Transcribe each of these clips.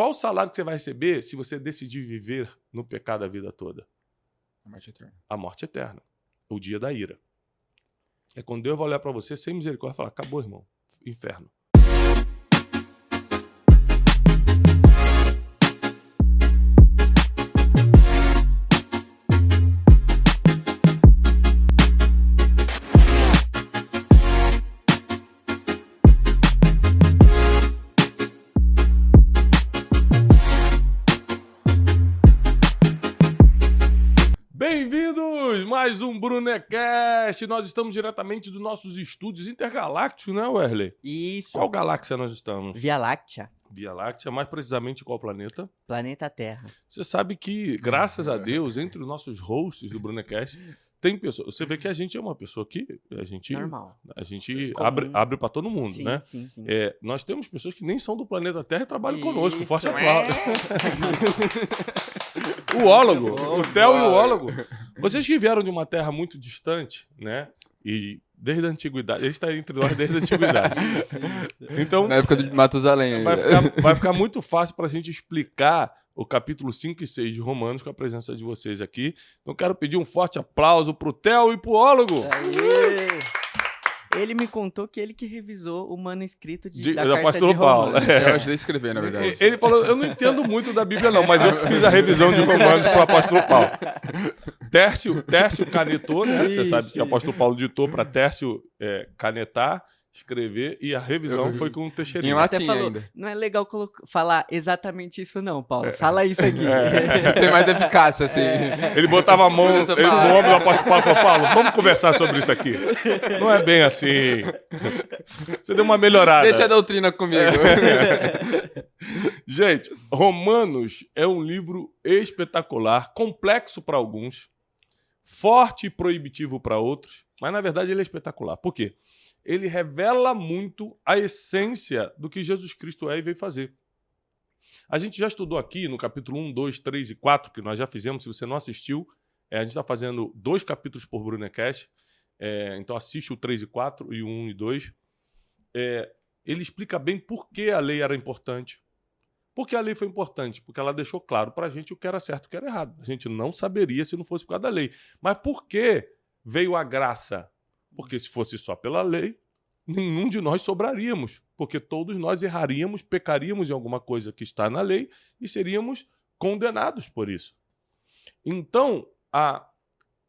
Qual o salário que você vai receber se você decidir viver no pecado a vida toda? A morte eterna. A morte eterna. O dia da ira. É quando Deus vai olhar para você sem misericórdia e falar: acabou, irmão. Inferno. Brunecast. Nós estamos diretamente dos nossos estúdios intergalácticos, né, Wesley? Isso. Qual galáxia nós estamos? Via Láctea, Via Láctea, mais precisamente qual planeta? planeta Terra. Você sabe que, graças a Deus, entre os nossos hosts do Brunecast, tem pessoas. Você vê que a gente é uma pessoa que a gente, Normal. a gente Comum. abre, abre para todo mundo, sim, né? sim, sim. É, nós temos pessoas que nem são do planeta Terra e trabalham Isso. conosco. Forte É. o ólogo, o Theo e o ólogo. Vocês que vieram de uma terra muito distante, né? E desde a antiguidade, ele está entre nós desde a antiguidade. Então, Na época de Matusalém ainda. vai ficar, vai ficar muito fácil para a gente explicar o capítulo 5 e 6 de Romanos com a presença de vocês aqui. Então, quero pedir um forte aplauso pro Theo e pro ólogo. Aê! Ele me contou que ele que revisou o manuscrito de, De- da do carta apóstolo de Paulo. Romanos. Eu ajudei a escrever, na verdade. Ele falou: Eu não entendo muito da Bíblia, não, mas eu que fiz a revisão de Romanos pro apóstolo Paulo. Tércio, Tércio canetou, né? Você Isso, sabe que o apóstolo Paulo ditou para Tércio é, canetar, escrever, e a revisão Eu- foi com o Em Teixeirinho. latim Até falou, ainda. não é legal falar exatamente isso não, Paulo. Fala isso aqui. Tem mais eficácia, assim. Ele botava a mão ele no ombro do apóstolo Paulo e falou: Paulo, vamos conversar sobre isso aqui. Não é bem assim. Você deu uma melhorada. Deixa a doutrina comigo. Gente, Romanos é um livro espetacular, complexo para alguns, forte e proibitivo para outros, mas na verdade ele é espetacular. Por quê? Ele revela muito a essência do que Jesus Cristo é e veio fazer. A gente já estudou aqui no capítulo 1, 2, 3 e 4, que nós já fizemos. Se você não assistiu, é, a gente está fazendo dois capítulos por Brunecast. É, então assiste o 3 e 4 e o 1 e 2. É, ele explica bem por que a lei era importante. Por que a lei foi importante? Porque ela deixou claro para a gente o que era certo e o que era errado. A gente não saberia se não fosse por causa da lei. Mas por que veio a graça? Porque se fosse só pela lei, nenhum de nós sobraríamos. Porque todos nós erraríamos, pecaríamos em alguma coisa que está na lei e seríamos condenados por isso. Então, a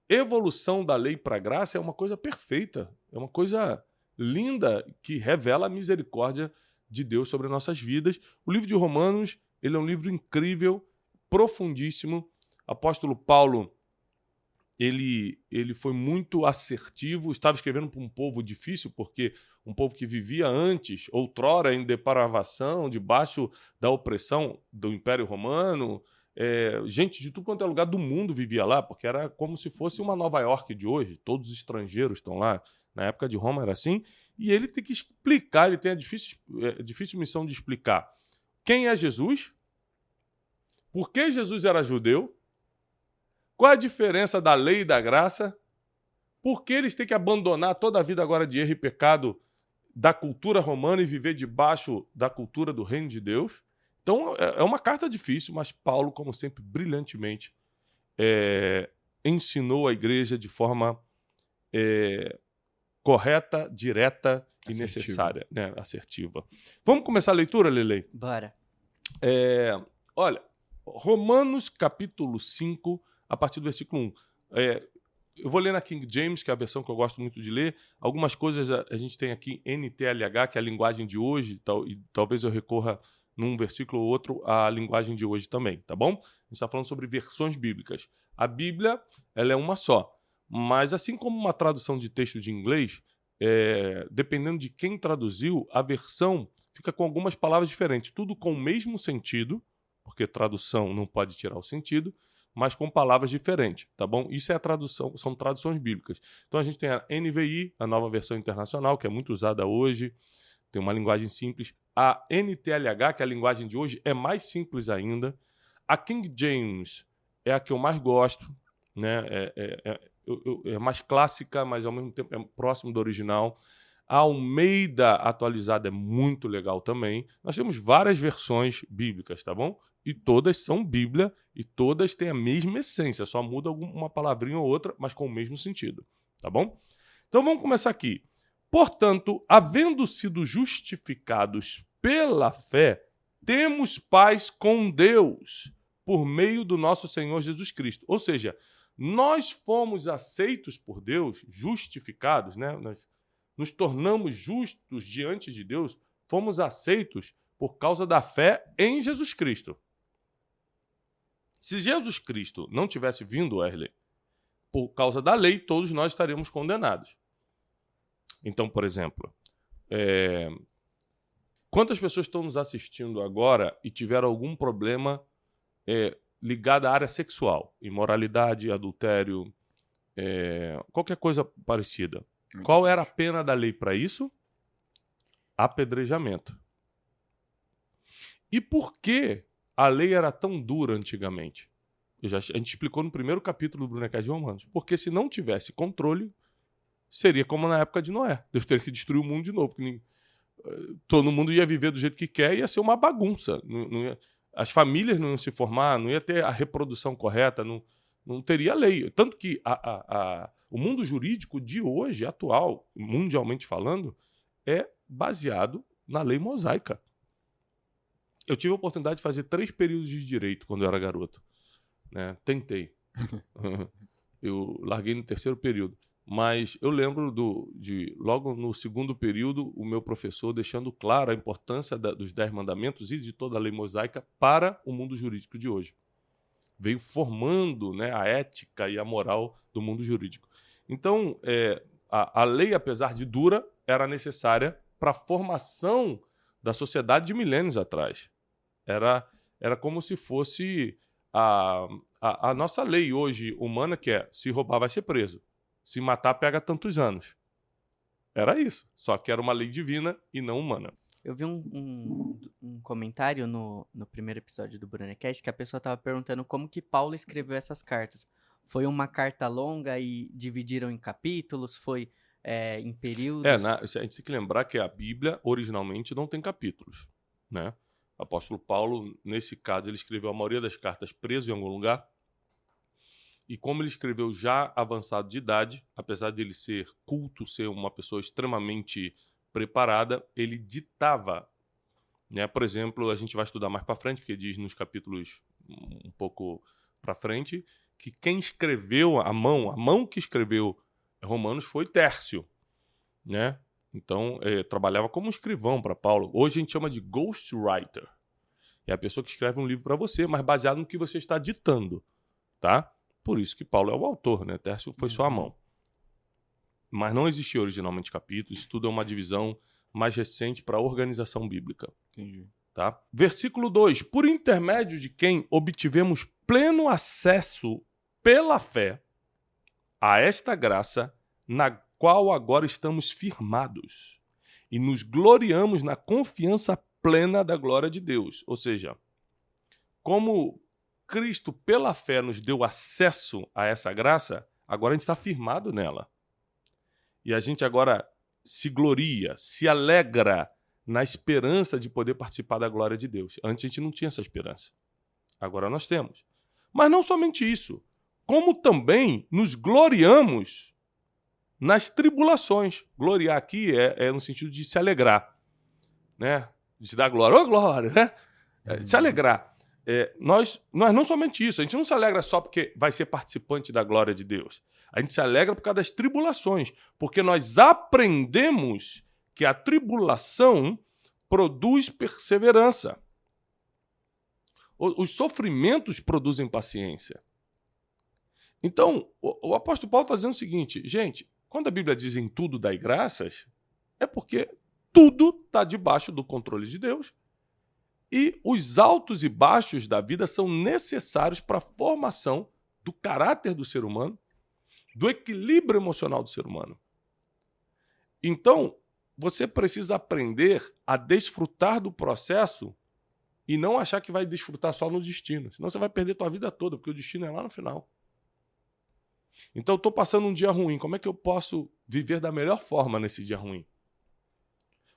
evolução da lei para a graça é uma coisa perfeita, é uma coisa linda que revela a misericórdia de Deus sobre nossas vidas. O livro de Romanos, ele é um livro incrível, profundíssimo. Apóstolo Paulo, ele, ele foi muito assertivo, estava escrevendo para um povo difícil, porque um povo que vivia antes, outrora, em depravação, debaixo da opressão do Império Romano. É, gente de tudo quanto é lugar do mundo vivia lá, porque era como se fosse uma Nova York de hoje, todos os estrangeiros estão lá. Na época de Roma era assim, e ele tem que explicar, ele tem a difícil, é, difícil missão de explicar quem é Jesus, por que Jesus era judeu, qual a diferença da lei e da graça, por que eles têm que abandonar toda a vida agora de erro e pecado da cultura romana e viver debaixo da cultura do reino de Deus. Então é é uma carta difícil, mas Paulo, como sempre, brilhantemente é, ensinou a igreja de forma é, correta, direta e necessária, né? assertiva. Vamos começar a leitura, Lelei? Bora. É, olha, Romanos capítulo 5, a partir do versículo 1. É, eu vou ler na King James, que é a versão que eu gosto muito de ler. Algumas coisas a, a gente tem aqui NTLH, que é a linguagem de hoje, tal, e talvez eu recorra num versículo ou outro à linguagem de hoje também, tá bom? A gente está falando sobre versões bíblicas. A Bíblia, ela é uma só. Mas assim como uma tradução de texto de inglês, é, dependendo de quem traduziu, a versão fica com algumas palavras diferentes, tudo com o mesmo sentido, porque tradução não pode tirar o sentido, mas com palavras diferentes, tá bom? Isso é a tradução, são traduções bíblicas. Então a gente tem a NVI, a nova versão internacional, que é muito usada hoje, tem uma linguagem simples. A NTLH, que é a linguagem de hoje, é mais simples ainda. A King James é a que eu mais gosto, né? É, é- é- é mais clássica, mas ao mesmo tempo é próximo do original. A Almeida atualizada é muito legal também. Nós temos várias versões bíblicas, tá bom? E todas são Bíblia e todas têm a mesma essência, só muda alguma palavrinha ou outra, mas com o mesmo sentido, tá bom? Então vamos começar aqui. Portanto, havendo sido justificados pela fé, temos paz com Deus por meio do nosso Senhor Jesus Cristo. Ou seja, nós fomos aceitos por Deus, justificados, né? Nós nos tornamos justos diante de Deus, fomos aceitos por causa da fé em Jesus Cristo. Se Jesus Cristo não tivesse vindo, Wesley, por causa da lei, todos nós estaríamos condenados. Então, por exemplo, é... quantas pessoas estão nos assistindo agora e tiveram algum problema é, ligado à área sexual, imoralidade, adultério, é... qualquer coisa parecida? Qual era a pena da lei para isso? Apedrejamento. E por que a lei era tão dura antigamente? Já, a gente explicou no primeiro capítulo do Brunecast de Romanos. Porque se não tivesse controle, seria como na época de Noé. Deus teria que destruir o mundo de novo. Porque eh, todo mundo ia viver do jeito que quer, ia ser uma bagunça. Não, não ia, as famílias não iam se formar, não ia ter a reprodução correta, não, não teria lei. Tanto que a, a, a, o mundo jurídico de hoje, atual, mundialmente falando, é baseado na lei mosaica. Eu tive a oportunidade de fazer três períodos de direito quando eu era garoto. Né? Tentei. eu larguei no terceiro período. Mas eu lembro do, de, logo no segundo período, o meu professor deixando claro a importância da, dos Dez Mandamentos e de toda a lei mosaica para o mundo jurídico de hoje veio formando né, a ética e a moral do mundo jurídico. Então, é, a, a lei, apesar de dura, era necessária para a formação da sociedade de milênios atrás. Era, era como se fosse a, a, a, nossa lei hoje humana, que é se roubar vai ser preso, se matar pega tantos anos. Era isso, só que era uma lei divina e não humana. Eu vi um, um, um, comentário no, no primeiro episódio do Brunecast que a pessoa estava perguntando como que Paulo escreveu essas cartas. Foi uma carta longa e dividiram em capítulos? Foi é, em períodos? É, na, a gente tem que lembrar que a Bíblia originalmente não tem capítulos, né? O apóstolo Paulo, nesse caso, ele escreveu a maioria das cartas preso em algum lugar. E como ele escreveu já avançado de idade, apesar de ele ser culto, ser uma pessoa extremamente preparada, ele ditava. Né? Por exemplo, a gente vai estudar mais para frente, porque diz nos capítulos um pouco para frente, que quem escreveu a mão, a mão que escreveu Romanos foi Tércio, né? Então, é, trabalhava como escrivão para Paulo. Hoje a gente chama de ghostwriter. É a pessoa que escreve um livro para você, mas baseado no que você está ditando, tá? Por isso que Paulo é o autor, né? Tércio foi sua uhum. mão mas não existia originalmente capítulos. Isso tudo é uma divisão mais recente para a organização bíblica. Entendi. Tá? Versículo 2: Por intermédio de quem obtivemos pleno acesso pela fé a esta graça, na qual agora estamos firmados e nos gloriamos na confiança plena da glória de Deus. Ou seja, como Cristo, pela fé, nos deu acesso a essa graça, agora a gente está firmado nela. E a gente agora se gloria, se alegra na esperança de poder participar da glória de Deus. Antes a gente não tinha essa esperança. Agora nós temos. Mas não somente isso, como também nos gloriamos nas tribulações. Gloriar aqui é, é no sentido de se alegrar, né? De se dar glória. Ô, oh, glória, né? É, de se alegrar. É, nós, nós não somente isso, a gente não se alegra só porque vai ser participante da glória de Deus. A gente se alegra por causa das tribulações, porque nós aprendemos que a tribulação produz perseverança. Os sofrimentos produzem paciência. Então, o, apóstolo Paulo está dizendo o seguinte, gente, quando a Bíblia diz em tudo dai graças, é porque tudo está debaixo do controle de Deus. E os altos e baixos da vida são necessários para a formação do caráter do ser humano do equilíbrio emocional do ser humano. Então, você precisa aprender a desfrutar do processo e não achar que vai desfrutar só no destino. Senão você vai perder tua vida toda, porque o destino é lá no final. Então, eu estou passando um dia ruim. Como é que eu posso viver da melhor forma nesse dia ruim?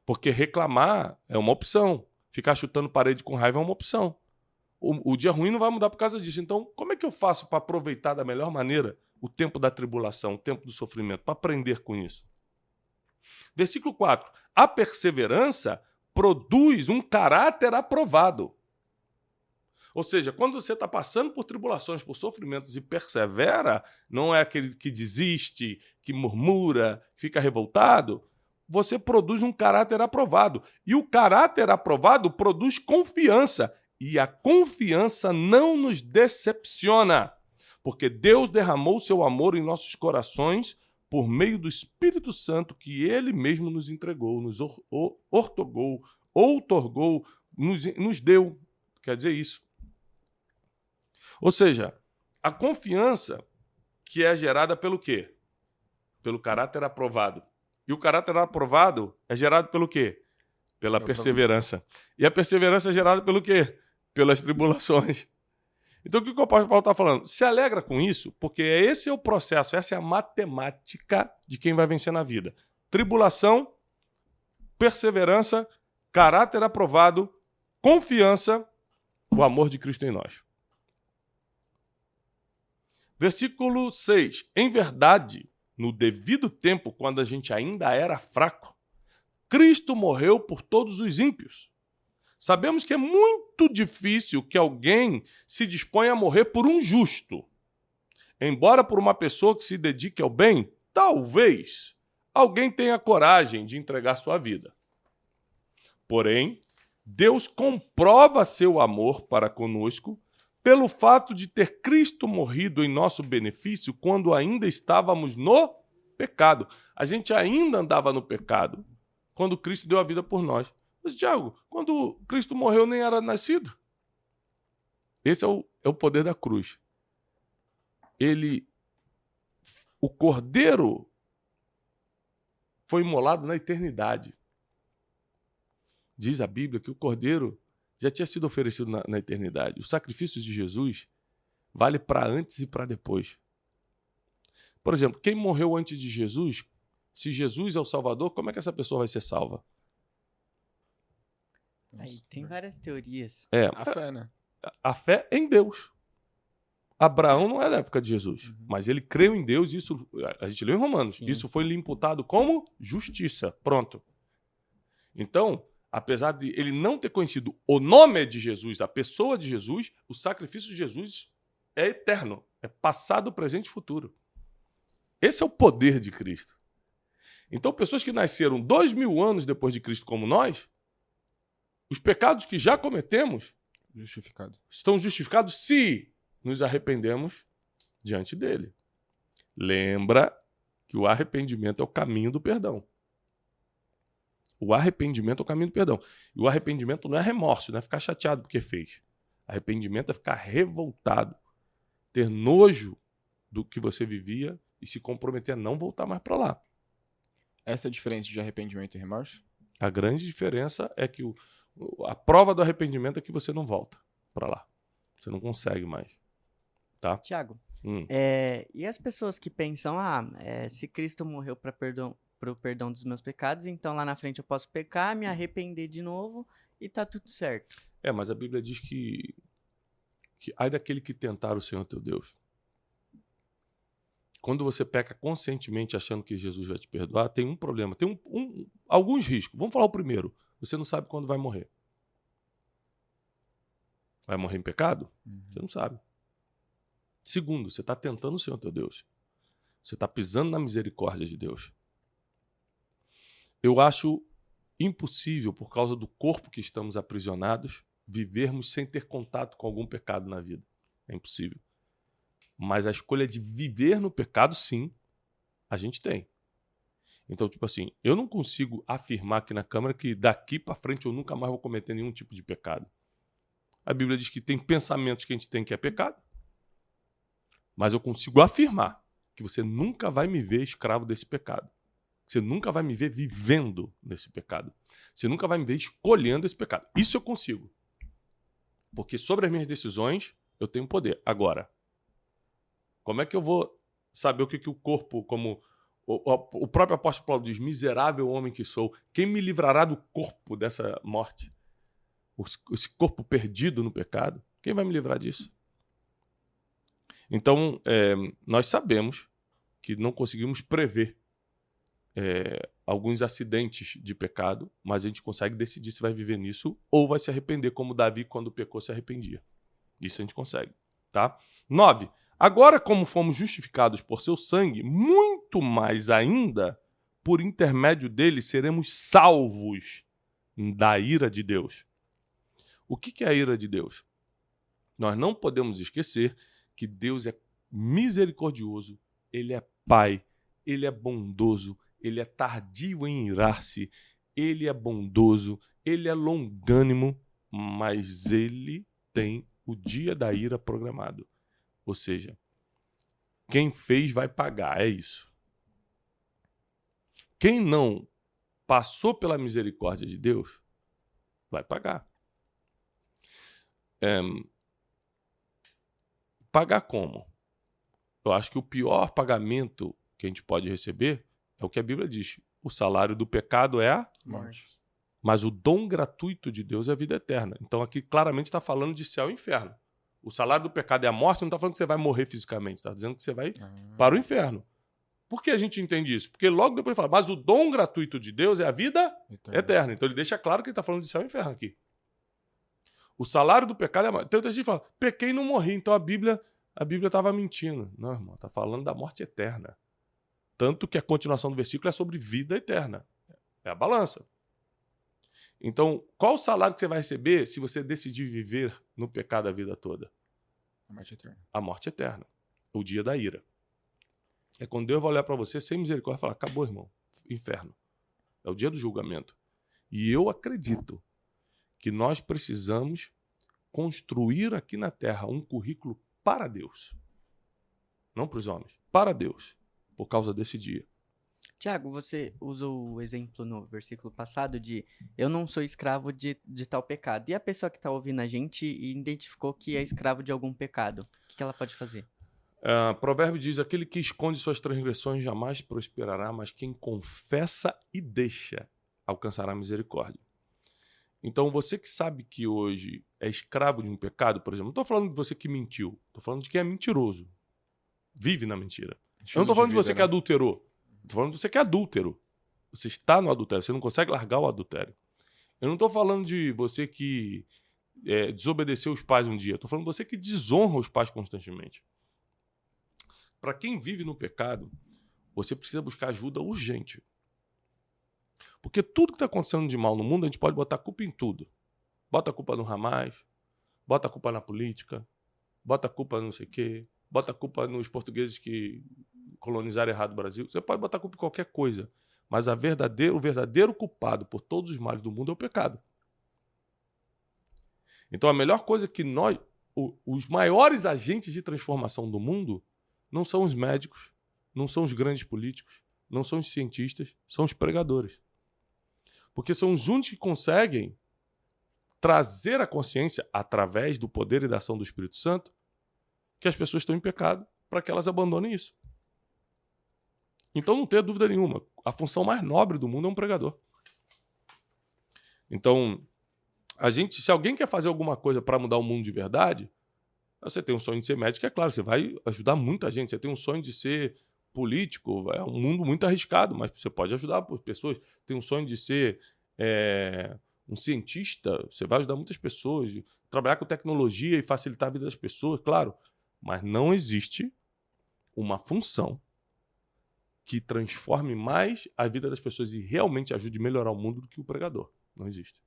Porque reclamar é uma opção. Ficar chutando parede com raiva é uma opção. O, o dia ruim não vai mudar por causa disso. Então, como é que eu faço para aproveitar da melhor maneira o tempo da tribulação, o tempo do sofrimento, para aprender com isso? Versículo 4. A perseverança produz um caráter aprovado. Ou seja, quando você está passando por tribulações, por sofrimentos e persevera, não é aquele que desiste, que murmura, fica revoltado, você produz um caráter aprovado. E o caráter aprovado produz confiança. E a confiança não nos decepciona, porque Deus derramou seu amor em nossos corações por meio do Espírito Santo que ele mesmo nos entregou, nos ortogou, outorgou, nos, nos deu. Quer dizer isso. Ou seja, a confiança que é gerada pelo quê? Pelo caráter aprovado. E o caráter aprovado é gerado pelo quê? Pela perseverança. E a perseverança é gerada pelo quê? Pelas tribulações. Então o que o apóstolo Paulo está falando? Se alegra com isso, porque esse é o processo, essa é a matemática de quem vai vencer na vida. Tribulação, perseverança, caráter aprovado, confiança, o amor de Cristo em nós. Versículo 6. Em verdade, no devido tempo, quando a gente ainda era fraco, Cristo morreu por todos os ímpios. Sabemos que é muito difícil que alguém se disponha a morrer por um justo. Embora por uma pessoa que se dedique ao bem, talvez alguém tenha coragem de entregar sua vida. Porém, Deus comprova seu amor para conosco pelo fato de ter Cristo morrido em nosso benefício quando ainda estávamos no pecado. A gente ainda andava no pecado quando Cristo deu a vida por nós. Mas, Tiago, quando Cristo morreu, nem era nascido. Esse é o, é o poder da cruz. Ele. O cordeiro foi imolado na eternidade. Diz a Bíblia que o cordeiro já tinha sido oferecido na, na eternidade. O sacrifício de Jesus vale para antes e para depois. Por exemplo, quem morreu antes de Jesus, se Jesus é o Salvador, como é que essa pessoa vai ser salva? Aí tem várias teorias. É, A fé, né? a fé em Deus. Abraão não é da época de Jesus, Uhum. mas ele creu em Deus, isso a gente leu em Romanos. Sim. Isso foi lhe imputado como justiça. Pronto. Então, apesar de ele não ter conhecido o nome de Jesus, a pessoa de Jesus, o sacrifício de Jesus é eterno, é passado, presente e futuro. Esse é o poder de Cristo. Então, pessoas que nasceram dois mil anos depois de Cristo, como nós, os pecados que já cometemos Justificado. estão justificados se nos arrependemos diante dele. Lembra que o arrependimento é o caminho do perdão. O arrependimento é o caminho do perdão. E o arrependimento não é remorso, não é ficar chateado porque fez. Arrependimento é ficar revoltado, ter nojo do que você vivia e se comprometer a não voltar mais para lá. Essa é a diferença de arrependimento e remorso? A grande diferença é que o- a prova do arrependimento é que você não volta para lá. Você não consegue mais. Tiago, Hum. é, e as pessoas que pensam, ah, é, se Cristo morreu para perdão, pro perdão dos meus pecados, então lá na frente eu posso pecar, me arrepender de novo e tá tudo certo. É, mas a Bíblia diz que, que ai daquele que tentar o Senhor teu Deus. Quando você peca conscientemente achando que Jesus vai te perdoar, tem um problema, tem um, um- alguns riscos. Vamos falar o primeiro. Você não sabe quando vai morrer. Vai morrer em pecado? Você não sabe. Segundo, você está tentando o Senhor teu Deus. Você está pisando na misericórdia de Deus. Eu acho impossível, por causa do corpo que estamos aprisionados, vivermos sem ter contato com algum pecado na vida. É impossível. Mas a escolha de viver no pecado, sim, a gente tem. Então, tipo assim, eu não consigo afirmar aqui na Câmara que daqui para frente eu nunca mais vou cometer nenhum tipo de pecado. A Bíblia diz que tem pensamentos que a gente tem que é pecado. Mas eu consigo afirmar que você nunca vai me ver escravo desse pecado. Você nunca vai me ver vivendo nesse pecado. Você nunca vai me ver escolhendo esse pecado. Isso eu consigo. Porque sobre as minhas decisões, eu tenho poder. Agora, como é que eu vou saber o que, que o corpo, como O, o, próprio apóstolo Paulo diz: Miserável homem que sou, quem me livrará do corpo dessa morte? Esse corpo perdido no pecado, quem vai me livrar disso? Então, é, nós sabemos que não conseguimos prever é, alguns acidentes de pecado, mas a gente consegue decidir se vai viver nisso ou vai se arrepender, como Davi, quando pecou, se arrependia. Isso a gente consegue. Tá? 9. Agora, como fomos justificados por seu sangue, muito mais ainda, por intermédio dele, seremos salvos da ira de Deus. O que é a ira de Deus? Nós não podemos esquecer que Deus é misericordioso, ele é pai, ele é bondoso, ele é tardio em irar-se, ele é bondoso, ele é longânimo, mas ele tem o dia da ira programado. Ou seja, quem fez vai pagar, é isso. Quem não passou pela misericórdia de Deus vai pagar. É, pagar como? Eu acho que o pior pagamento que a gente pode receber é o que a Bíblia diz: o salário do pecado é a Morte. mas o dom gratuito de Deus é a vida eterna. Então aqui claramente está falando de céu e inferno. O salário do pecado é a morte, não está falando que você vai morrer fisicamente, está dizendo que você vai Ah, para o inferno. Por que a gente entende isso? Porque logo depois ele fala, mas o dom gratuito de Deus é a vida eterno. eterna. Então ele deixa claro que ele está falando de céu e inferno aqui. O salário do pecado é a morte. Tem muita gente que fala, pequei e não morri, então a Bíblia a Bíblia estava mentindo. Não, irmão, está falando da morte eterna. Tanto que a continuação do versículo é sobre vida eterna. É a balança. Então, qual o salário que você vai receber se você decidir viver no pecado a vida toda? A morte eterna. A morte eterna. O dia da ira. É quando Deus vai olhar para você sem misericórdia e falar: acabou, irmão. Inferno. É o dia do julgamento. E eu acredito que nós precisamos construir aqui na terra um currículo para Deus. Não para os homens, para Deus, por causa desse dia. Tiago, você usou o exemplo no versículo passado de eu não sou escravo de, de tal pecado. E a pessoa que está ouvindo a gente identificou que é escravo de algum pecado. O que, que ela pode fazer? Ah, provérbio diz: aquele que esconde suas transgressões jamais prosperará, mas quem confessa e deixa alcançará misericórdia. Então, você que sabe que hoje é escravo de um pecado, por exemplo, não estou falando de você que mentiu, estou falando de quem é mentiroso, vive na mentira. Eu não estou falando de, vida, você que né? adulterou, estou falando de você que é adúltero. Você está no adultério, você não consegue largar o adultério. Eu não estou falando de você que é, desobedeceu os pais um dia, estou falando de você que desonra os pais constantemente. Para quem vive no pecado, você precisa buscar ajuda urgente. Porque tudo que está acontecendo de mal no mundo, a gente pode botar culpa em tudo. Bota a culpa no Hamas, bota a culpa na política, bota a culpa no não sei o quê, bota a culpa nos portugueses que colonizaram errado o Brasil. Você pode botar culpa em qualquer coisa. Mas a verdadeiro, o verdadeiro culpado por todos os males do mundo é o pecado. Então a melhor coisa que nós, o- os maiores agentes de transformação do mundo, não são os médicos, não são os grandes políticos, não são os cientistas, são os pregadores. Porque são os únicos que conseguem trazer a consciência, através do poder e da ação do Espírito Santo, que as pessoas estão em pecado para que elas abandonem isso. Então não tenha dúvida nenhuma, a função mais nobre do mundo é um pregador. Então, a gente, se alguém quer fazer alguma coisa para mudar o mundo de verdade, você tem um sonho de ser médico, é claro, você vai ajudar muita gente. Você tem um sonho de ser político, é um mundo muito arriscado, mas você pode ajudar pessoas. Tem um sonho de ser é, um cientista, você vai ajudar muitas pessoas, trabalhar com tecnologia e facilitar a vida das pessoas, claro. Mas não existe uma função que transforme mais a vida das pessoas e realmente ajude a melhorar o mundo do que o pregador. Não existe.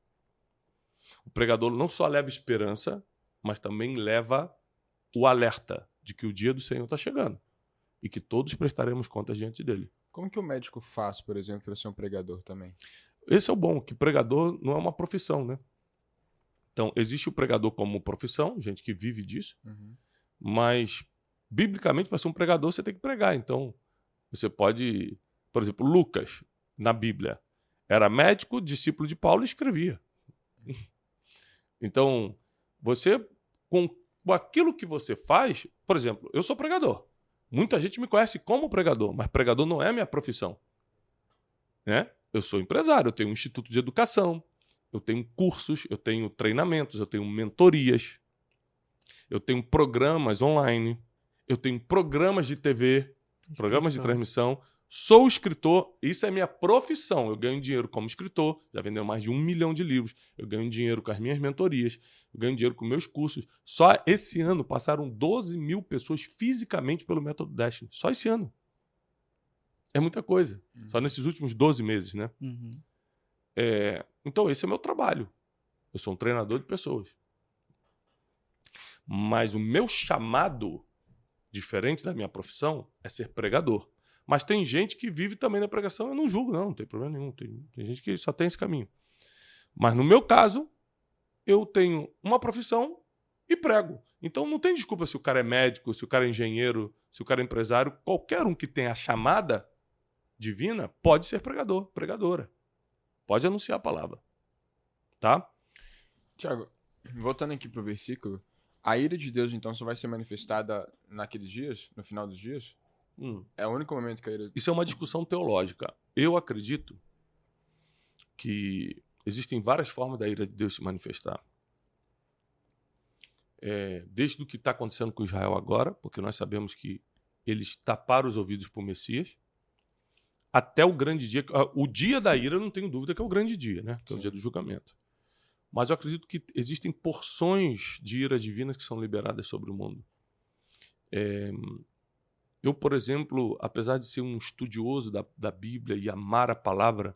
O pregador não só leva esperança, mas também leva o alerta de que o dia do Senhor está chegando e que todos prestaremos contas diante dele. Como que o médico faz, por exemplo, para ser um pregador também? Esse é o bom, que pregador não é uma profissão, né? Então, existe o pregador como profissão, gente que vive disso, Uhum. mas biblicamente, para ser um pregador, você tem que pregar. Então, você pode. Por exemplo, Lucas, na Bíblia, era médico, discípulo de Paulo e escrevia. Então, você, com, aquilo que você faz, por exemplo, eu sou pregador. Muita gente me conhece como pregador, mas pregador não é minha profissão. Né? Eu sou empresário, eu tenho um instituto de educação, eu tenho cursos, eu tenho treinamentos, eu tenho mentorias, eu tenho programas online, eu tenho programas de TV, programas de transmissão. Sou escritor, isso é minha profissão. Eu ganho dinheiro como escritor, já vendeu mais de um milhão de livros. Eu ganho dinheiro com as minhas mentorias, eu ganho dinheiro com meus cursos. Só esse ano passaram 12 mil pessoas fisicamente pelo Método Destiny. Só esse ano. É muita coisa. Só nesses últimos 12 meses, né? Uhum. É, então, esse é o meu trabalho. Eu sou um treinador de pessoas. Mas o meu chamado, diferente da minha profissão, é ser pregador. Mas tem gente que vive também na pregação, eu não julgo, não, não tem problema nenhum. Tem, tem gente que só tem esse caminho. Mas no meu caso, eu tenho uma profissão e prego. Então não tem desculpa se o cara é médico, se o cara é engenheiro, se o cara é empresário. Qualquer um que tenha a chamada divina pode ser pregador, pregadora. Pode anunciar a palavra. Tá? Tiago, voltando aqui pro versículo, a ira de Deus então só vai ser manifestada naqueles dias, no final dos dias? Hum. É o único momento que a ira. Isso é uma discussão teológica. Eu acredito que existem várias formas da ira de Deus se manifestar. É, desde o que está acontecendo com Israel agora, porque nós sabemos que eles taparam os ouvidos para o Messias, até o grande dia. O dia da ira, não tenho dúvida que é o grande dia, né? Que é o dia do julgamento. Mas eu acredito que existem porções de ira divina que são liberadas sobre o mundo. É, eu, por exemplo, apesar de ser um estudioso da, da Bíblia e amar a palavra,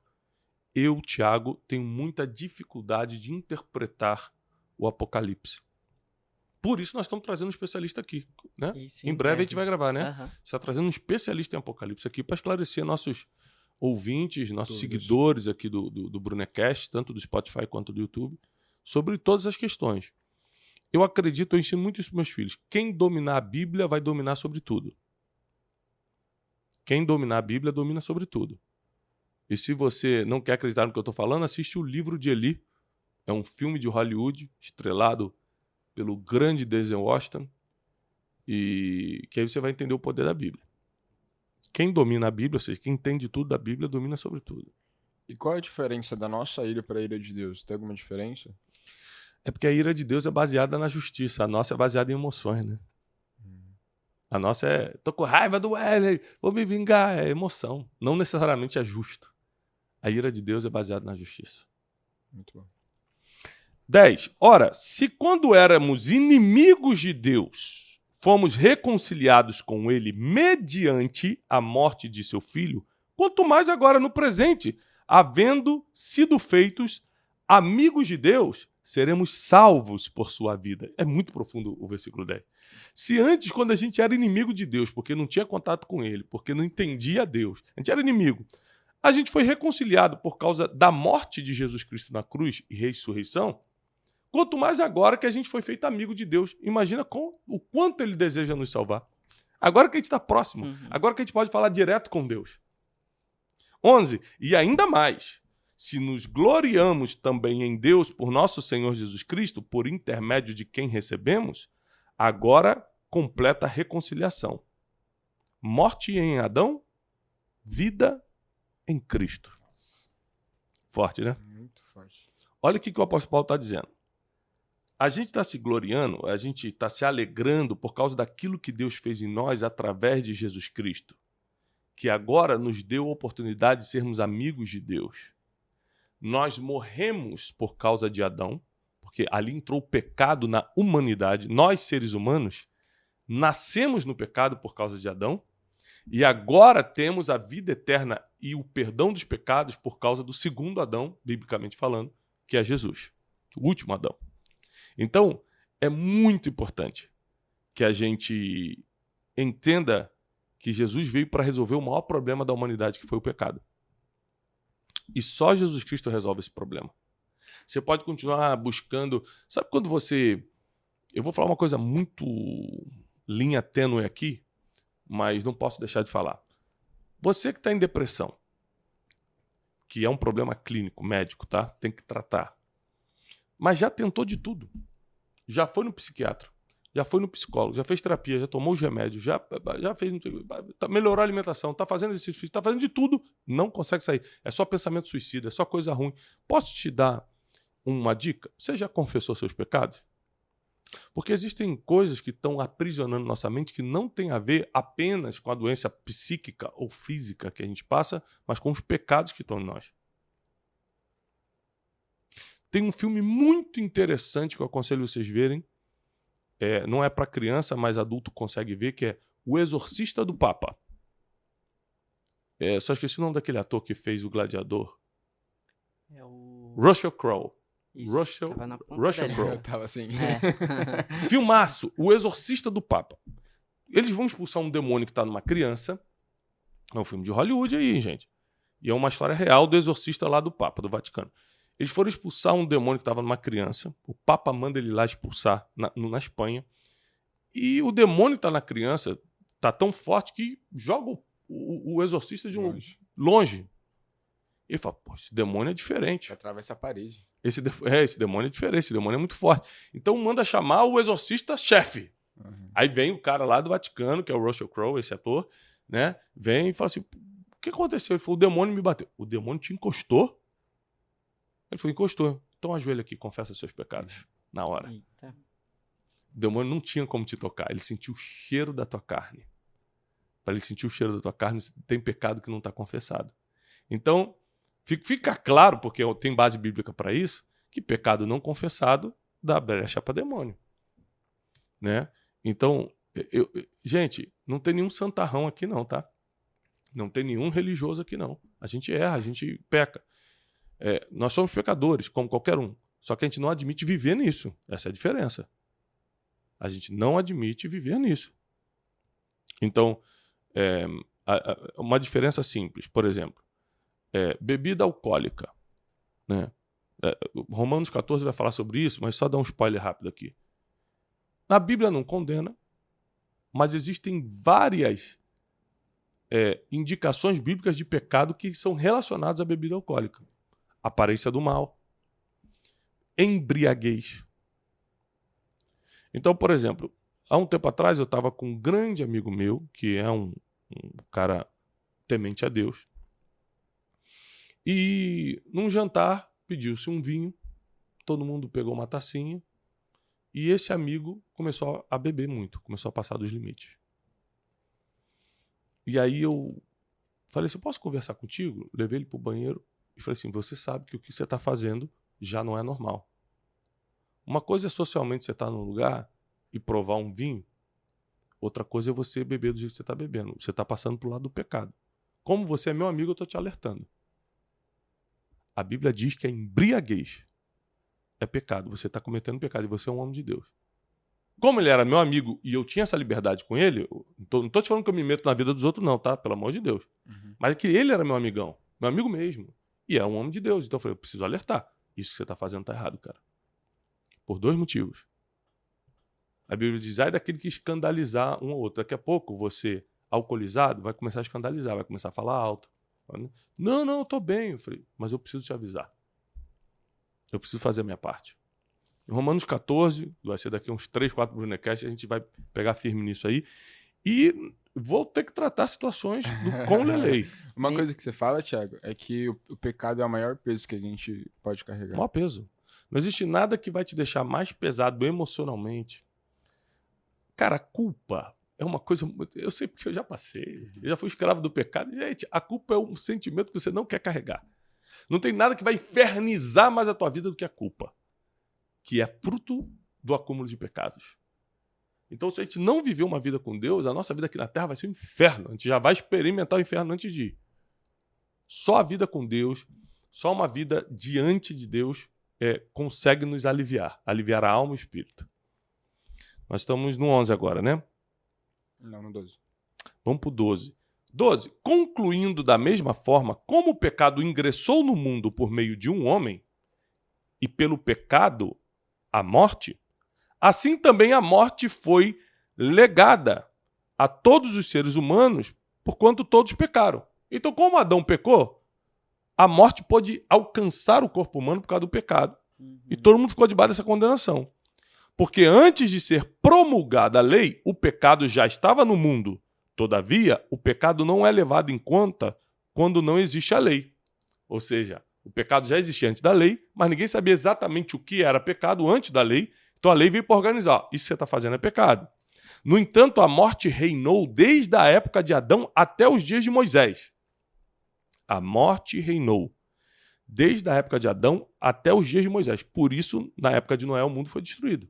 eu, Tiago, tenho muita dificuldade de interpretar o Apocalipse. Por isso nós estamos trazendo um especialista aqui. Né? Isso, Em breve a gente vai gravar, né? Aham. está trazendo um especialista em Apocalipse aqui para esclarecer nossos ouvintes, nossos Dúvidas. seguidores aqui do, do, do Brunecast, tanto do Spotify quanto do YouTube, sobre todas as questões. Eu acredito, eu ensino muito isso para meus filhos. Quem dominar a Bíblia vai dominar sobre tudo. Quem dominar a Bíblia domina sobre tudo. E se você não quer acreditar no que eu estou falando, assiste o livro de Eli. É um filme de Hollywood, estrelado pelo grande Denzel Washington. E que aí você vai entender o poder da Bíblia. Quem domina a Bíblia, ou seja, quem entende tudo da Bíblia, domina sobre tudo. E qual é a diferença da nossa ira para a ira de Deus? Tem alguma diferença? É porque a ira de Deus é baseada na justiça, a nossa é baseada em emoções, né? A nossa é, tô com raiva do Wesley, vou me vingar, é emoção. Não necessariamente é justo. A ira de Deus é baseada na justiça. Muito bom. 10. Ora, se quando éramos inimigos de Deus, fomos reconciliados com ele mediante a morte de seu filho, quanto mais agora no presente, havendo sido feitos amigos de Deus, seremos salvos por sua vida. É muito profundo o versículo 10. Se antes, quando a gente era inimigo de Deus, porque não tinha contato com ele, porque não entendia Deus, a gente era inimigo, a gente foi reconciliado por causa da morte de Jesus Cristo na cruz e ressurreição, Quanto mais agora que a gente foi feito amigo de Deus. Imagina com, o quanto ele deseja nos salvar. Agora que a gente está próximo. Uhum. Agora que a gente pode falar direto com Deus. 11. E ainda mais. Se nos gloriamos também em Deus por nosso Senhor Jesus Cristo, por intermédio de quem recebemos, agora completa a reconciliação. Morte em Adão, vida em Cristo. Forte, né? Muito forte. Olha o que, que o apóstolo Paulo está dizendo. A gente está se gloriando, a gente está se alegrando por causa daquilo que Deus fez em nós através de Jesus Cristo, que agora nos deu a oportunidade de sermos amigos de Deus. Nós morremos por causa de Adão, porque ali entrou o pecado na humanidade. Nós, seres humanos, nascemos no pecado por causa de Adão, e agora temos a vida eterna e o perdão dos pecados por causa do segundo Adão, biblicamente falando, que é Jesus, o último Adão. Então, é muito importante que a gente entenda que Jesus veio para resolver o maior problema da humanidade, que foi o pecado. E só Jesus Cristo resolve esse problema. Você pode continuar buscando. Sabe quando você. Eu vou falar uma coisa muito linha tênue aqui, mas não posso deixar de falar. Você que está em depressão, que é um problema clínico, médico, tá? Tem que tratar. Mas já tentou de tudo. Já foi no psiquiatra. Já foi no psicólogo, já fez terapia, já tomou os remédios, já, já fez. Tá, melhorou a alimentação, tá fazendo exercício físico, tá fazendo de tudo, não consegue sair. É só pensamento suicida, é só coisa ruim. Posso te dar uma dica? Você já confessou seus pecados? Porque existem coisas que estão aprisionando nossa mente que não tem a ver apenas com a doença psíquica ou física que a gente passa, mas com os pecados que estão em nós. Tem um filme muito interessante que eu aconselho vocês verem, é, não é para criança, mas adulto consegue ver, que é O Exorcista do Papa. É, só esqueci o nome daquele ator que fez o Gladiador. É o... Russell Crowe. Isso, Russell- tava na ponta Russell Crowe. tava assim. É. Filmaço, O Exorcista do Papa. Eles vão expulsar um demônio que tá numa criança. É um filme de Hollywood aí, gente. E é uma história real do exorcista lá do Papa, do Vaticano. Eles foram expulsar um demônio que estava numa criança. O Papa manda ele lá expulsar na, no- na Espanha. E o demônio que tá na criança tá tão forte que joga o, o- o exorcista de um Longe. longe. Ele fala, pô, esse demônio é diferente. Atravessa a parede. Esse, de- é, esse demônio é diferente, esse demônio é muito forte. Então manda chamar o exorcista-chefe. Uhum. Aí vem o cara lá do Vaticano, que é o Russell Crowe, esse ator, né? Vem e fala assim: o que aconteceu? Ele falou: o demônio me bateu. O demônio te encostou? Ele falou: encostou. Então ajoelha aqui, confessa seus pecados. Na hora. Eita. O demônio não tinha como te tocar. Ele sentiu o cheiro da tua carne. Para ele sentir o cheiro da tua carne, tem pecado que não está confessado. Então, fi- fica claro, porque tem base bíblica para isso, que pecado não confessado dá brecha para demônio. Né? Então, eu- eu- gente, não tem nenhum santarrão aqui não, tá? Não tem nenhum religioso aqui não. A gente erra, a gente peca. É, nós somos pecadores, como qualquer um. Só que a gente não admite viver nisso. Essa é a diferença. A gente não admite viver nisso. Então, é, a- a- uma diferença simples, por exemplo, é, bebida alcoólica. Né? É, Romanos 14 vai falar sobre isso, mas só dar um spoiler rápido aqui. Na Bíblia não condena, mas existem várias é, indicações bíblicas de pecado que são relacionadas à bebida alcoólica. Aparência do mal, embriaguez. Então, por exemplo, há um tempo atrás eu estava com um grande amigo meu, que é um, um cara temente a Deus. E num jantar pediu-se um vinho, todo mundo pegou uma tacinha, e esse amigo começou a beber muito, começou a passar dos limites. E aí eu falei assim: posso conversar contigo? Levei ele pro banheiro e falei assim: você sabe que o que você está fazendo já não é normal. Uma coisa é socialmente você estar num lugar e provar um vinho, outra coisa é você beber do jeito que você está bebendo. Você está passando pro lado do pecado. Como você é meu amigo, eu estou te alertando. A Bíblia diz que a embriaguez é pecado. Você está cometendo pecado e você é um homem de Deus. Como ele era meu amigo e eu tinha essa liberdade com ele, não tô te falando que eu me meto na vida dos outros, não, tá? Pelo amor de Deus. Uhum. Mas é que ele era meu amigão, meu amigo mesmo. E é um homem de Deus. Então eu falei, eu preciso alertar. Isso que você está fazendo tá errado, cara. Por dois motivos. A Bíblia diz, ai daquele que escandalizar um ou outro. Daqui a pouco você, alcoolizado, vai começar a escandalizar, vai começar a falar alto. Não, não, eu tô bem. Eu falei, mas eu preciso te avisar. Eu preciso fazer a minha parte. Em Romanos 14, vai ser daqui uns 3, 4 Brunecast, a gente vai pegar firme nisso aí. E vou ter que tratar situações do com lelei. Uma E- coisa que você fala, Thiago, é que o, o pecado é o maior peso que a gente pode carregar. Maior peso. Não existe nada que vai te deixar mais pesado emocionalmente. Cara, a culpa é uma coisa. muito- Eu sei porque eu já passei. Eu já fui escravo do pecado. Gente, a culpa é um sentimento que você não quer carregar. Não tem nada que vai infernizar mais a tua vida do que a culpa, que é fruto do acúmulo de pecados. Então, se a gente não viver uma vida com Deus, a nossa vida aqui na Terra vai ser um inferno. A gente já vai experimentar o inferno antes de ir. Só a vida com Deus, só uma vida diante de Deus é, consegue nos aliviar, aliviar a alma e o espírito. Nós estamos no 11 agora, né? Não, no 12. Vamos para o 12. 12. Concluindo da mesma forma, como o pecado ingressou no mundo por meio de um homem, e pelo pecado a morte, assim também a morte foi legada a todos os seres humanos, porquanto todos pecaram. Então, como Adão pecou, a morte pôde alcançar o corpo humano por causa do pecado. Uhum. E todo mundo ficou debaixo dessa condenação. Porque antes de ser promulgada a lei, o pecado já estava no mundo. Todavia, o pecado não é levado em conta quando não existe a lei. Ou seja, o pecado já existia antes da lei, mas ninguém sabia exatamente o que era pecado antes da lei. Então a lei veio para organizar. Isso que você está fazendo é pecado. No entanto, a morte reinou desde a época de Adão até os dias de Moisés. A morte reinou desde a época de Adão até os dias de Moisés. Por isso, na época de Noé, o mundo foi destruído.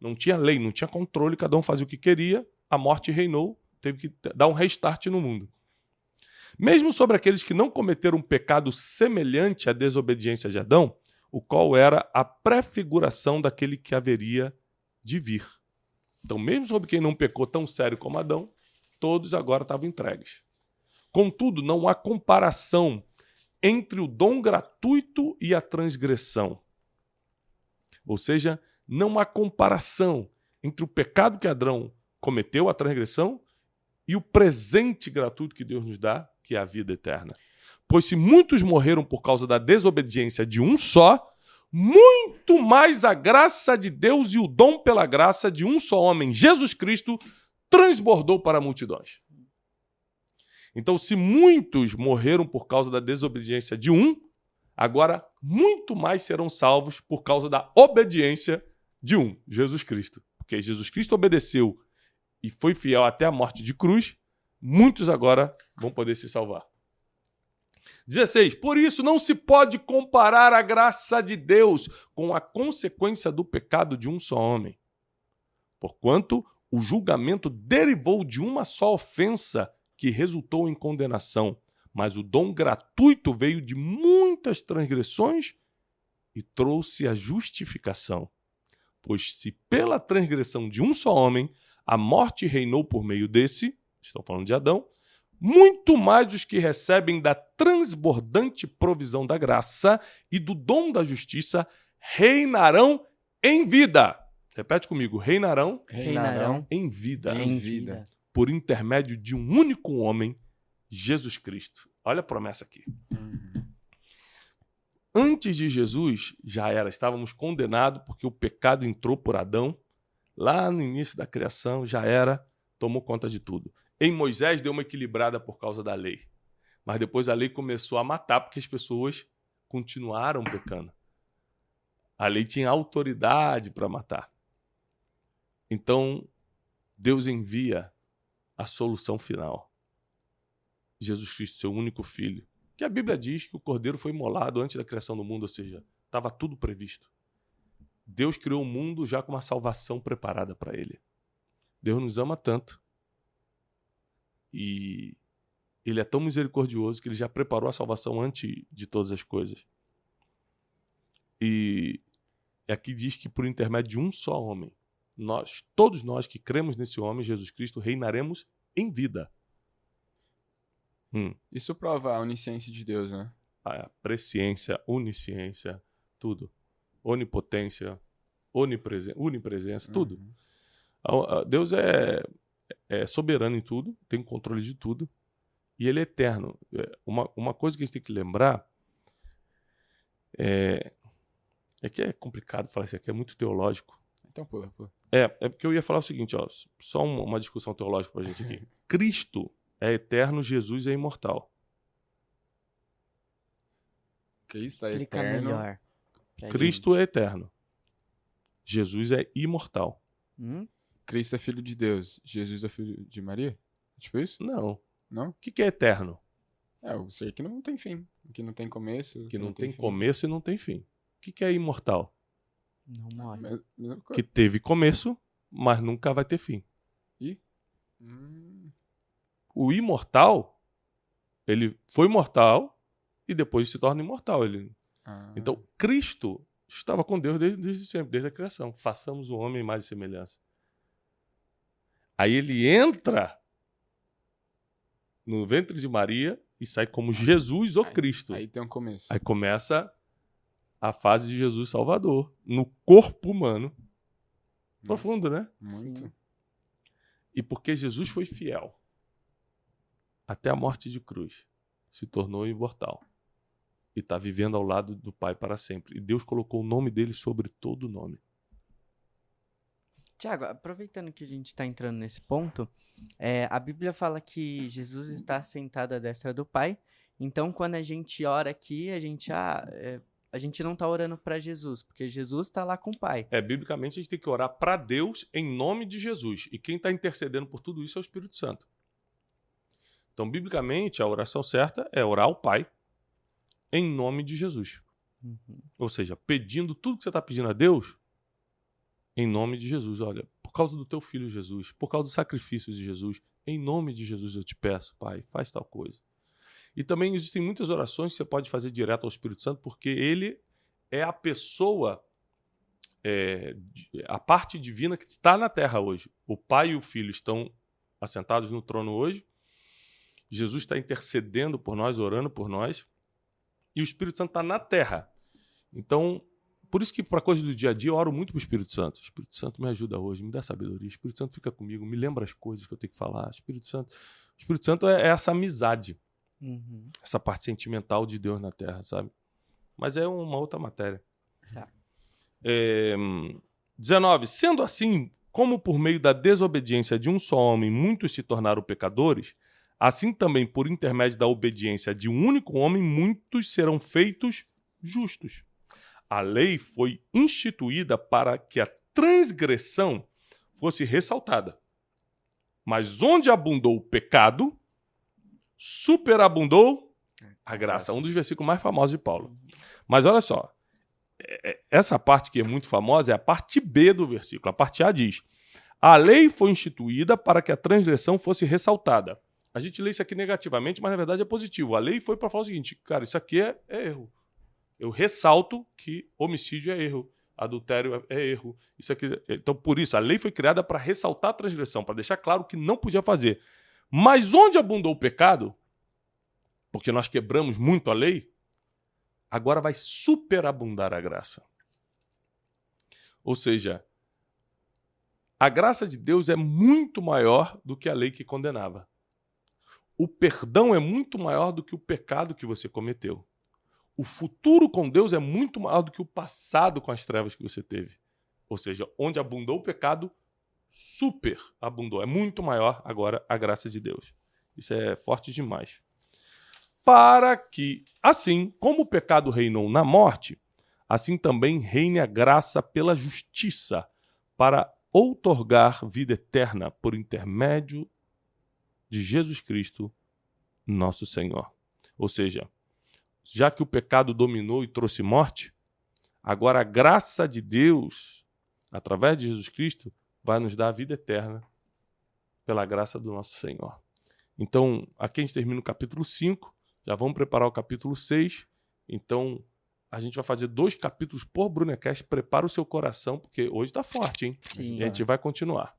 Não tinha lei, não tinha controle, cada um fazia o que queria, a morte reinou, teve que dar um restart no mundo. Mesmo sobre aqueles que não cometeram um pecado semelhante à desobediência de Adão, o qual era a prefiguração daquele que haveria de vir. Então, mesmo sobre quem não pecou tão sério como Adão, todos agora estavam entregues. Contudo, não há comparação entre o dom gratuito e a transgressão. Ou seja, não há comparação entre o pecado que Adão cometeu, a transgressão, e o presente gratuito que Deus nos dá, que é a vida eterna. Pois se muitos morreram por causa da desobediência de um só, muito mais a graça de Deus e o dom pela graça de um só homem, Jesus Cristo, transbordou para multidões. Então, se muitos morreram por causa da desobediência de um, agora muito mais serão salvos por causa da obediência de um, Jesus Cristo. Porque Jesus Cristo obedeceu e foi fiel até a morte de cruz, muitos agora vão poder se salvar. 16. Por isso não se pode comparar a graça de Deus com a consequência do pecado de um só homem. Porquanto o julgamento derivou de uma só ofensa que resultou em condenação, mas o dom gratuito veio de muitas transgressões e trouxe a justificação. Pois se pela transgressão de um só homem a morte reinou por meio desse, estou falando de Adão, muito mais os que recebem da transbordante provisão da graça e do dom da justiça reinarão em vida. Repete comigo: reinarão, Reinarão em vida, em vida. por intermédio de um único homem, Jesus Cristo. Olha a promessa aqui. Uhum. Antes de Jesus, já era, estávamos condenados porque o pecado entrou por Adão. Lá no início da criação, já era, tomou conta de tudo. Em Moisés deu uma equilibrada por causa da lei. Mas depois a lei começou a matar porque as pessoas continuaram pecando. A lei tinha autoridade para matar. Então, Deus envia a solução final. Jesus Cristo, seu único filho. Que a Bíblia diz que o cordeiro foi imolado antes da criação do mundo, ou seja, estava tudo previsto. Deus criou o mundo já com uma salvação preparada para ele. Deus nos ama tanto e ele é tão misericordioso que ele já preparou a salvação antes de todas as coisas. E aqui diz que por intermédio de um só homem, nós, todos nós que cremos nesse homem, Jesus Cristo, reinaremos em vida. Hum, Isso prova a onisciência de Deus, né? a presciência, onisciência, tudo. Onipotência, onipresen onipresença, tudo. Uhum. Deus é, é soberano em tudo, tem controle de tudo, e ele é eterno. É, Uma, uma coisa que a gente tem que lembrar é, é que é complicado falar isso aqui, é muito teológico. Então pula, pula. É, é porque eu ia falar o seguinte, ó, só uma, uma discussão teológica pra gente aqui. Cristo é eterno, Jesus é imortal. Cristo é Explica eterno. melhor. Cristo é eterno. Jesus é imortal. gente. Hum? Cristo é filho de Deus. Jesus é filho de Maria? Tipo isso? Não. Não? O que, que é eterno? É, o ser que não tem fim. Que não tem começo. Que não tem fim. começo e não tem fim. O que, que é imortal? Não morre. Mes- Mesma Que teve começo, mas nunca vai ter fim. Hum, O imortal, ele foi mortal e depois se torna imortal. Ele... ah, Então, Cristo estava com Deus desde, desde sempre, desde a criação. Façamos o homem mais semelhança. Aí ele entra no ventre de Maria e sai como Jesus ou Cristo. Aí tem um começo. Aí começa a fase de Jesus Salvador, no corpo humano. Nossa, Profundo, né? Muito. Sim. E porque Jesus foi fiel até a morte de cruz, se tornou imortal. E está vivendo ao lado do Pai para sempre. E Deus colocou o nome dele sobre todo nome. Tiago, aproveitando que a gente está entrando nesse ponto, é, a Bíblia fala que Jesus está sentado à destra do Pai. Então, quando a gente ora aqui, a gente, ah, é, a gente não está orando para Jesus, porque Jesus está lá com o Pai. É, biblicamente a gente tem que orar para Deus em nome de Jesus. E quem está intercedendo por tudo isso é o Espírito Santo. Então, biblicamente, a oração certa é orar ao Pai em nome de Jesus. Uhum. Ou seja, pedindo tudo que você está pedindo a Deus em nome de Jesus. Olha, por causa do teu filho Jesus, por causa do sacrifício de Jesus, em nome de Jesus eu te peço, Pai, faz tal coisa. E também existem muitas orações que você pode fazer direto ao Espírito Santo, porque ele é a pessoa, é, a parte divina que está na terra hoje. O Pai e o Filho estão assentados no trono hoje. Jesus está intercedendo por nós, orando por nós. E o Espírito Santo está na terra. Então, por isso que para coisas do dia a dia eu oro muito para o Espírito Santo. O Espírito Santo me ajuda hoje, me dá sabedoria. O Espírito Santo fica comigo, me lembra as coisas que eu tenho que falar. O Espírito Santo, o Espírito Santo é, é essa amizade, Uhum. essa parte sentimental de Deus na Terra, sabe? Mas é uma outra matéria. Tá. É, 19. Sendo assim, como por meio da desobediência de um só homem muitos se tornaram pecadores, assim também por intermédio da obediência de um único homem muitos serão feitos justos. A lei foi instituída para que a transgressão fosse ressaltada. Mas onde abundou o pecado, superabundou a graça. Um dos versículos mais famosos de Paulo. Mas olha só, é- é- essa parte que é muito famosa é a parte B do versículo. A parte A diz: A lei foi instituída para que a transgressão fosse ressaltada. A gente lê isso aqui negativamente, mas na verdade é positivo. A lei foi para falar o seguinte: cara, isso aqui é, é erro. Eu ressalto que homicídio é erro, adultério é, é erro. Isso aqui, então, por isso, a lei foi criada para ressaltar a transgressão, para deixar claro que não podia fazer. Mas onde abundou o pecado, porque nós quebramos muito a lei, agora vai superabundar a graça. Ou seja, a graça de Deus é muito maior do que a lei que condenava. O perdão é muito maior do que o pecado que você cometeu. O futuro com Deus é muito maior do que o passado com as trevas que você teve. Ou seja, onde abundou o pecado, super abundou. É muito maior agora a graça de Deus. Isso é forte demais. Para que, assim como o pecado reinou na morte, assim também reine a graça pela justiça, para outorgar vida eterna por intermédio de Jesus Cristo, nosso Senhor. Ou seja, já que o pecado dominou e trouxe morte, agora a graça de Deus, através de Jesus Cristo, vai nos dar a vida eterna pela graça do nosso Senhor. Então, aqui a gente termina o capítulo 5, já vamos preparar o capítulo 6. Então, a gente vai fazer dois capítulos por Brunecast. Prepara o seu coração, porque hoje está forte, hein? Sim. E a gente vai continuar.